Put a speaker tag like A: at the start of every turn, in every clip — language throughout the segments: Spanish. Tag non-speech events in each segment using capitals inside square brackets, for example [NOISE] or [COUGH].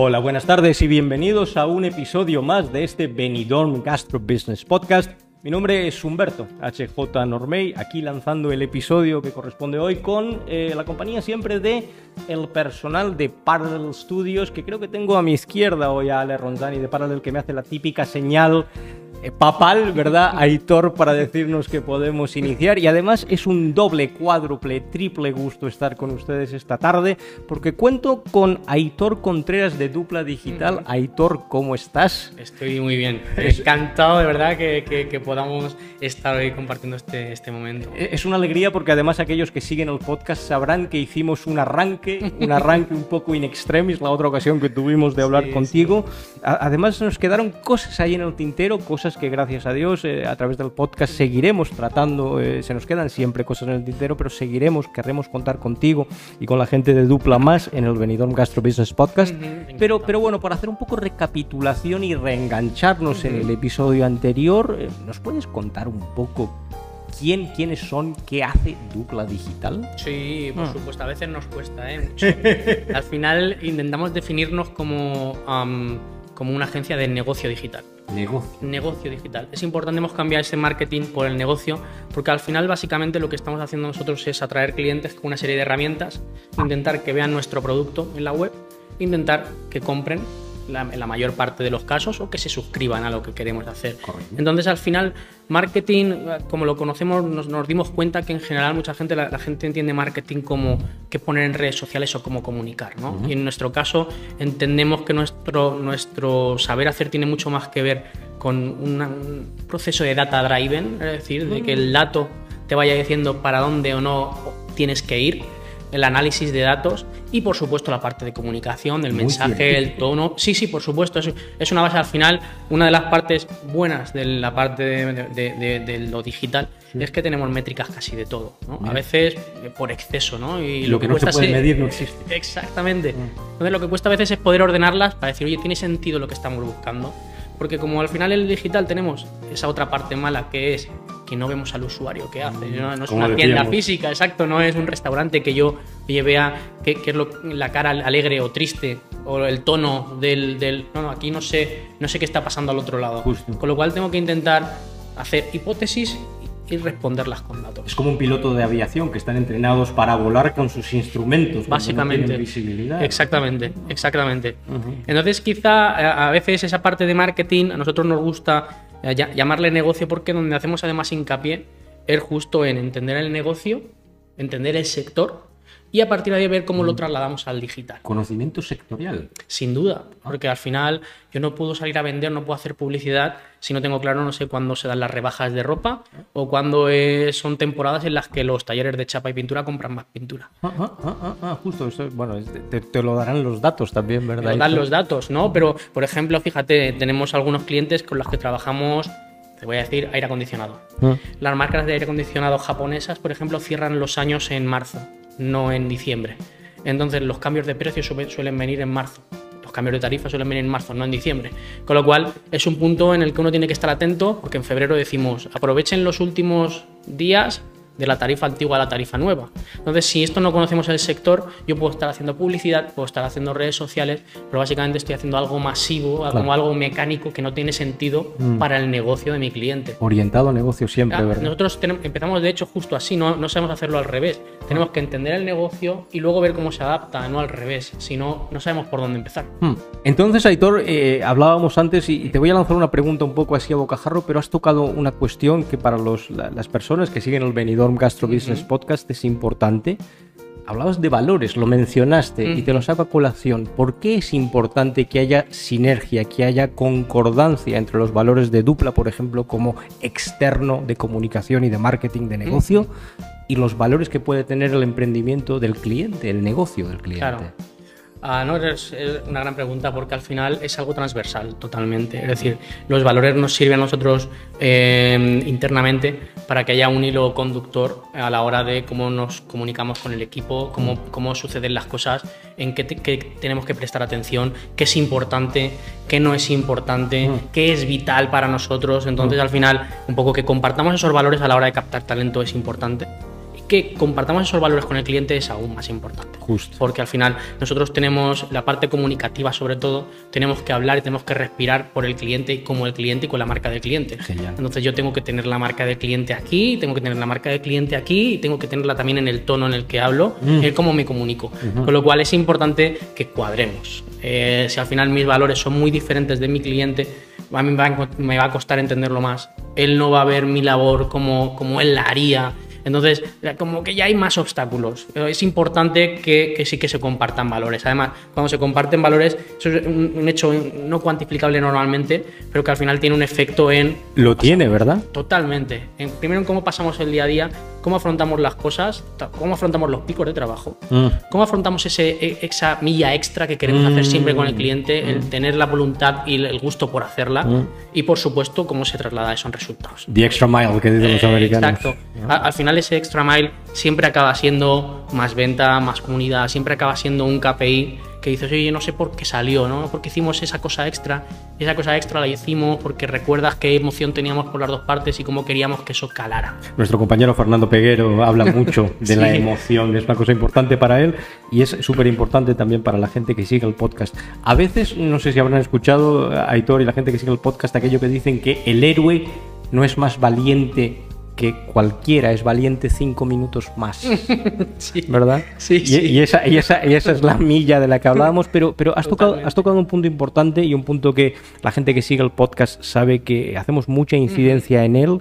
A: Hola, buenas tardes y bienvenidos a un episodio más de este Benidorm Gastro Business Podcast. Mi nombre es Humberto HJ Normey, aquí lanzando el episodio que corresponde hoy con eh, la compañía siempre de el personal de Parallel Studios, que creo que tengo a mi izquierda hoy a Ale Ronzani de Parallel que me hace la típica señal papal, ¿verdad? Aitor para decirnos que podemos iniciar y además es un doble, cuádruple, triple gusto estar con ustedes esta tarde porque cuento con Aitor Contreras de Dupla Digital. Aitor, ¿cómo estás?
B: Estoy muy bien, encantado de verdad que, que, podamos estar hoy compartiendo este, este momento.
A: E, es una alegría porque además aquellos que siguen el podcast sabrán que hicimos un arranque, un arranque un poco in extremis la otra ocasión que tuvimos de hablar contigo. Además nos quedaron cosas ahí en el tintero, cosas que gracias a Dios eh, a través del podcast seguiremos tratando, eh, se nos quedan siempre cosas en el tintero, pero seguiremos, querremos contar contigo y con la gente de Dupla Más en el Benidorm Gastro Business Podcast. pero, pero bueno, para hacer un poco recapitulación y reengancharnos en el episodio anterior, eh, ¿nos puedes contar un poco quién, quiénes son, qué hace Dupla Digital?
B: Sí, por ah. supuesto, a veces nos cuesta, ¿eh? [LAUGHS] Al final intentamos definirnos como como una agencia de negocio digital.
A: Negocio.
B: Negocio digital. Es importante cambiar ese marketing por el negocio, porque al final básicamente lo que estamos haciendo nosotros es atraer clientes con una serie de herramientas, intentar que vean nuestro producto en la web, intentar que compren en la mayor parte de los casos o que se suscriban a lo que queremos hacer. Entonces, al final, marketing, como lo conocemos, nos, dimos cuenta que en general mucha gente, la, gente entiende marketing como qué poner en redes sociales o cómo comunicar. ¿no? Y en nuestro caso, entendemos que nuestro, nuestro saber hacer tiene mucho más que ver con un proceso de data driven, es decir, de que el dato te vaya diciendo para dónde o no tienes que ir el análisis de datos y por supuesto la parte de comunicación, el mensaje, el tono. Sí, sí, por supuesto, es, es, una base al final, una de las partes buenas de la parte de, lo digital es que tenemos métricas casi de todo, A veces eh, por exceso, ¿no?
A: Y lo, que, no cuesta se puede medir no existe. [LAUGHS]
B: Exactamente. Mm. Entonces lo que cuesta a veces es poder ordenarlas para decir, oye, tiene sentido lo que estamos buscando. Porque como al final en el digital tenemos esa otra parte mala que es que no vemos al usuario que hace. No, es una tienda física, exacto, no es un restaurante que yo vea qué, es la cara alegre o triste o el tono del, No, no, aquí no sé, no sé qué está pasando al otro lado. Con lo cual tengo que intentar hacer hipótesis y responderlas con datos.
A: Es como un piloto de aviación que están entrenados para volar con sus instrumentos.
B: Básicamente. visibilidad. Exactamente, exactamente. Entonces quizá a veces esa parte de marketing a nosotros nos gusta eh, llamarle negocio porque donde hacemos además hincapié es justo en entender el negocio, entender el sector y a partir de ahí ver cómo lo mm. trasladamos al digital.
A: Conocimiento sectorial.
B: Sin duda, porque al final yo no puedo salir a vender, no puedo hacer publicidad si no tengo claro, no sé cuándo se dan las rebajas de ropa o cuándo son temporadas en las que los talleres de chapa y pintura compran más pintura.
A: Ah, ah, ah, ah justo, bueno, te, lo darán los datos también, ¿verdad?
B: Te dan los datos, ¿no? Pero, por ejemplo, fíjate, tenemos algunos clientes con los que trabajamos te voy a decir aire acondicionado. Las marcas de aire acondicionado japonesas, por ejemplo, cierran los años en marzo no en diciembre. Entonces los cambios de precios suelen venir en marzo. Los cambios de tarifa suelen venir en marzo, no en diciembre. Con lo cual es un punto en el que uno tiene que estar atento porque en febrero decimos aprovechen los últimos días de la tarifa antigua a la tarifa nueva. Entonces, si esto no conocemos el sector, yo puedo estar haciendo publicidad, puedo estar haciendo redes sociales, pero básicamente estoy haciendo algo masivo, como algo mecánico que no tiene sentido mm. para el negocio de mi cliente.
A: Orientado a negocio siempre, ¿verdad?
B: Nosotros empezamos, de hecho, justo así, no, no sabemos hacerlo al revés. Tenemos que entender el negocio y luego ver cómo se adapta, no al revés, si no, no sabemos por dónde empezar.
A: Hmm. Entonces, Aitor, eh, hablábamos antes y te voy a lanzar una pregunta un poco así a bocajarro, pero has tocado una cuestión que para los, las personas que siguen el venidor Gastro Business Podcast es importante. Hablabas de valores, lo mencionaste y te lo saco a colación. ¿Por qué es importante que haya sinergia, que haya concordancia entre los valores de Dupla, por ejemplo, como externo de comunicación y de marketing de negocio, y los valores que puede tener el emprendimiento del cliente, el negocio del cliente?
B: Ah, no, es, una gran pregunta porque al final es algo transversal totalmente. Es decir, los valores nos sirven a nosotros eh, internamente para que haya un hilo conductor a la hora de cómo nos comunicamos con el equipo, cómo, cómo suceden las cosas, en qué, tenemos que prestar atención, qué es importante, qué no es importante, mm. qué es vital para nosotros. Entonces, mm. al final, un poco que compartamos esos valores a la hora de captar talento es importante que compartamos esos valores con el cliente es aún más importante.
A: Justo.
B: Porque al final nosotros tenemos la parte comunicativa sobre todo, tenemos que hablar y tenemos que respirar por el cliente y como el cliente y con la marca del cliente.
A: Genial.
B: Entonces yo tengo que tener la marca del cliente aquí, tengo que tener la marca del cliente aquí y tengo que tenerla también en el tono en el que hablo,
A: Mm.
B: en cómo me comunico. Con lo cual es importante que cuadremos. Eh, si al final mis valores son muy diferentes de mi cliente, a mí me va a, me va a costar entenderlo más. Él no va a ver mi labor como, como él la haría. Entonces, como que ya hay más obstáculos. Es importante que, que sí que se compartan valores. Además, cuando se comparten valores, eso es un, un hecho no cuantificable normalmente, pero que al final tiene un efecto en
A: Lo tiene, ¿verdad?
B: Totalmente. En- primero en cómo pasamos el día a día, cómo afrontamos las cosas, cómo afrontamos los picos de trabajo,
A: Mm.
B: cómo afrontamos ese, e- esa milla extra que queremos hacer siempre con el cliente, el tener la voluntad y el- gusto por hacerla, y por supuesto cómo se traslada eso en resultados.
A: The extra mile que dicen los
B: Eh,
A: americanos.
B: Exacto. A- Al final ese extra mile siempre acaba siendo más venta, más comunidad, siempre acaba siendo un KPI que dices, oye, no sé por qué salió, ¿no? Porque hicimos esa cosa extra. Esa cosa extra la hicimos porque recuerdas qué emoción teníamos por las dos partes y cómo queríamos que eso calara.
A: Nuestro compañero Fernando Peguero habla [LAUGHS] mucho de la emoción, es una cosa importante para él y es súper importante también para la gente que sigue el podcast. A veces, no sé si habrán escuchado, Aitor y la gente que sigue el podcast, aquello que dicen que el héroe no es más valiente que cualquiera, es valiente cinco minutos más. [LAUGHS]
B: Sí.
A: ¿verdad?
B: Sí,
A: y,
B: sí.
A: y esa, y, esa, y esa es la milla de la que hablábamos, pero, pero has, tocado, has tocado un punto importante y un punto que la gente que sigue el podcast sabe que hacemos mucha incidencia en él,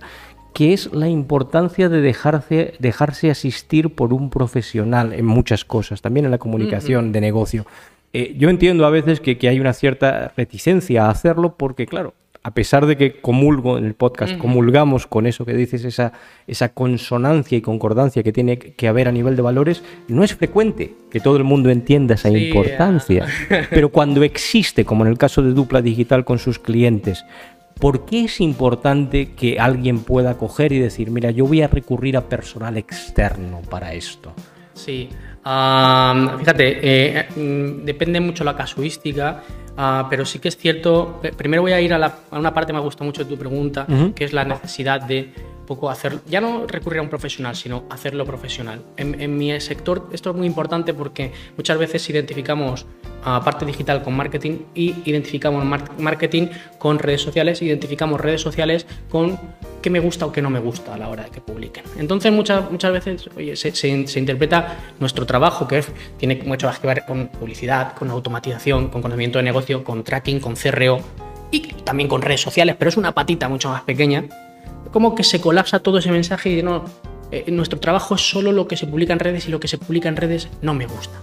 A: que es la importancia de dejarse, dejarse asistir por un profesional en muchas cosas, también en la comunicación de negocio. Eh, yo entiendo a veces que, que hay una cierta reticencia a hacerlo porque, claro, a pesar de que comulgo en el podcast, comulgamos con eso que dices, esa, esa consonancia y concordancia que tiene que haber a nivel de valores, no es frecuente que todo el mundo entienda esa
B: Sí,
A: importancia. [LAUGHS] Pero cuando existe, como en el caso de Dupla Digital con sus clientes, ¿por qué es importante que alguien pueda coger y decir, mira, yo voy a recurrir a personal externo para esto?
B: Sí. Fíjate, eh, mm, depende mucho la casuística, ah, pero sí que es cierto. eh, Primero voy a ir a, la- a una parte que me gusta mucho de tu pregunta, que es la necesidad de poco hacer, ya no recurrir a un profesional, sino hacerlo profesional. En, en mi sector esto es muy importante porque muchas veces identificamos a parte digital con marketing y identificamos mar- marketing con redes sociales, identificamos redes sociales con qué me gusta o qué no me gusta a la hora de que publiquen. Entonces muchas, muchas veces oye, se, se- se interpreta nuestro trabajo, que es- tiene mucho que ver con publicidad, con automatización, con conocimiento de negocio, con tracking, con CRO y también con redes sociales, pero es una patita mucho más pequeña como que se colapsa todo ese mensaje y no, eh, nuestro trabajo es solo lo que se publica en redes y lo que se publica en redes no me gusta.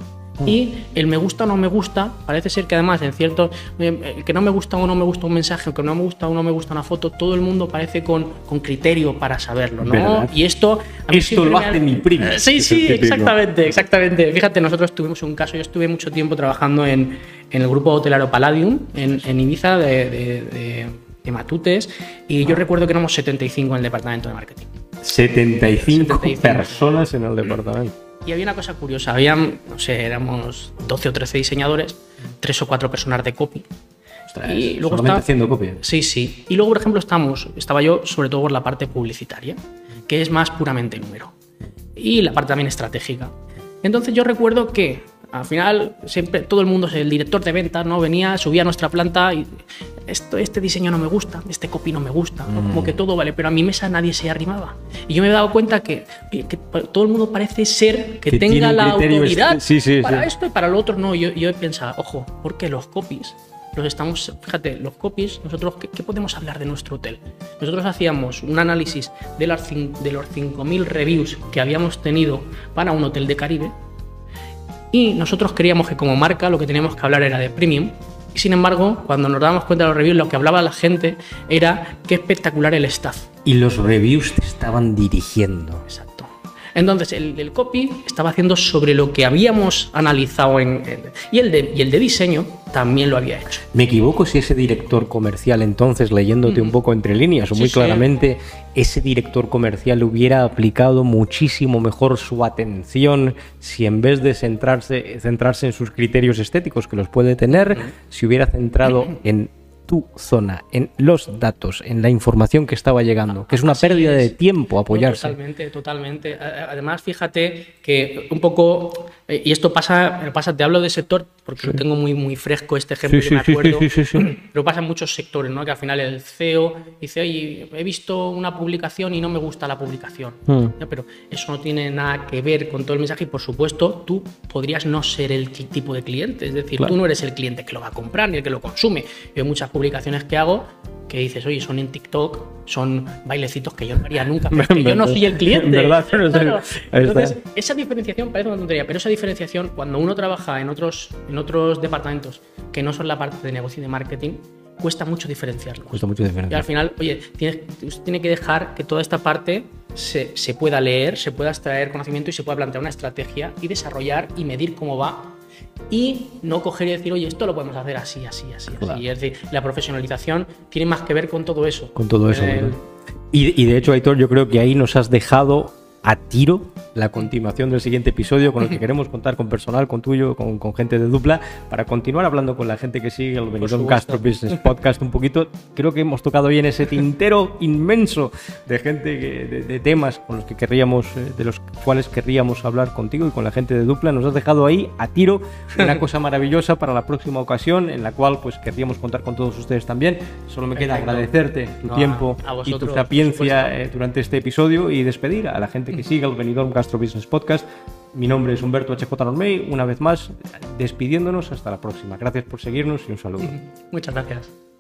B: Y el me gusta o no me gusta, parece ser que además en cierto, eh, el que no me gusta o no me gusta un mensaje, o que no me gusta o no me gusta una foto, todo el mundo parece con, con criterio para saberlo, ¿no?
A: ¿Verdad?
B: Y esto... a mí
A: Esto lo hace mi primo.
B: Eh, Sí,
A: el
B: sí, exactamente, exactamente. Fíjate, nosotros tuvimos un caso, yo estuve mucho tiempo trabajando en, en el grupo hotelero Palladium, en, en Ibiza, de, de- de- de Matutes, y yo recuerdo que éramos 75 en el departamento de marketing.
A: 75,
B: 75.
A: personas en el departamento.
B: Y había una cosa curiosa, habían, no sé, éramos 12 o 13 diseñadores, tres o cuatro personas de copy.
A: Ostras,
B: Y luego está-
A: haciendo copia.
B: Sí, sí. Y luego, por ejemplo, estamos, estaba yo sobre todo por la parte publicitaria, que es más puramente número. Y la parte también estratégica. Entonces yo recuerdo que al final siempre todo el mundo, el director de ventas, ¿no? Venía, subía a nuestra planta y esto, este diseño no me gusta, este copy no me gusta, ¿no? como que todo vale, pero a mi mesa nadie se arrimaba. Y yo me he dado cuenta que, que todo el mundo parece ser que,
A: Que
B: tenga la autoridad
A: sí, sí,
B: para
A: sí.
B: esto y para lo otro no. Yo, yo he pensado, ojo, porque los copies los estamos, fíjate, los copies, nosotros, ¿qué, qué podemos hablar de nuestro hotel? Nosotros hacíamos un análisis de, las de los 5.000 reviews que habíamos tenido para un hotel de Caribe y nosotros creíamos que como marca lo que teníamos que hablar era de premium. Y sin embargo, cuando nos dábamos cuenta de los reviews, lo que hablaba la gente era qué espectacular el staff.
A: Y los reviews te estaban dirigiendo.
B: Exacto. Entonces, el, el copy estaba haciendo sobre lo que habíamos analizado en, en- y, el de, y el de diseño también lo había hecho.
A: ¿Me equivoco si ese director comercial entonces, leyéndote un poco entre líneas o muy
B: sí.
A: claramente, ese director comercial hubiera aplicado muchísimo mejor su atención si en vez de centrarse, centrarse en sus criterios estéticos, que los puede tener, se hubiera centrado en tu zona, en los datos, en la información que estaba llegando, que es una pérdida de tiempo apoyarse.
B: totalmente, totalmente. Además, fíjate que un poco, eh, y esto pasa, pasa te hablo de sector porque lo tengo muy, muy fresco este ejemplo
A: sí,
B: que me acuerdo,
A: sí, [CLEARS THROAT]
B: pero pasa en muchos sectores, ¿no? Que al final el CEO dice, oye, he visto una publicación y no me gusta la publicación. Hmm. Pero eso no tiene nada que ver con todo el mensaje y, por supuesto, tú podrías no ser el tipo de cliente, es decir, tú no eres el cliente que lo va a comprar ni el que lo consume. Yo hay muchas publicaciones que hago que dices, oye, son en TikTok, son bailecitos que yo no haría nunca, [LAUGHS] yo no soy el cliente.
A: ¿Verdad? [LAUGHS]
B: Entonces, esa diferenciación parece una tontería, pero esa diferenciación, cuando uno trabaja en otros, en otros departamentos que no son la parte de negocio y de marketing, cuesta mucho diferenciarlo.
A: Cuesta mucho diferenciarlo.
B: Y al final, oye, tiene, tiene que dejar que toda esta parte se, se pueda leer, se pueda extraer conocimiento y se pueda plantear una estrategia y desarrollar y medir cómo va y no coger y decir, oye, esto lo podemos hacer así, así, así, así. Es decir, la profesionalización tiene más que ver con todo eso.
A: Con todo eso. Y, y, de hecho, Aitor, yo creo que ahí nos has dejado a tiro la continuación del siguiente episodio con el que [LAUGHS] queremos contar con personal, con tuyo, con, con gente de dupla, para continuar hablando con la gente que sigue el Benidorm Castro Business Podcast un poquito. Creo que hemos tocado bien ese tintero inmenso de gente, de, temas con los que querríamos, eh, de los cuales querríamos hablar contigo y con la gente de dupla. Nos has dejado ahí a tiro una cosa maravillosa para la próxima ocasión, en la cual pues querríamos contar con todos ustedes también. Solo me queda agradecerte tu tiempo y tu sapiencia eh, durante este episodio y despedir a la gente que [LAUGHS] sigue el Benidorm Gastro Business Podcast. Mi nombre es Humberto HJ Normey, una vez más despidiéndonos hasta la próxima. Gracias por seguirnos y un saludo. [LAUGHS]
B: Muchas gracias.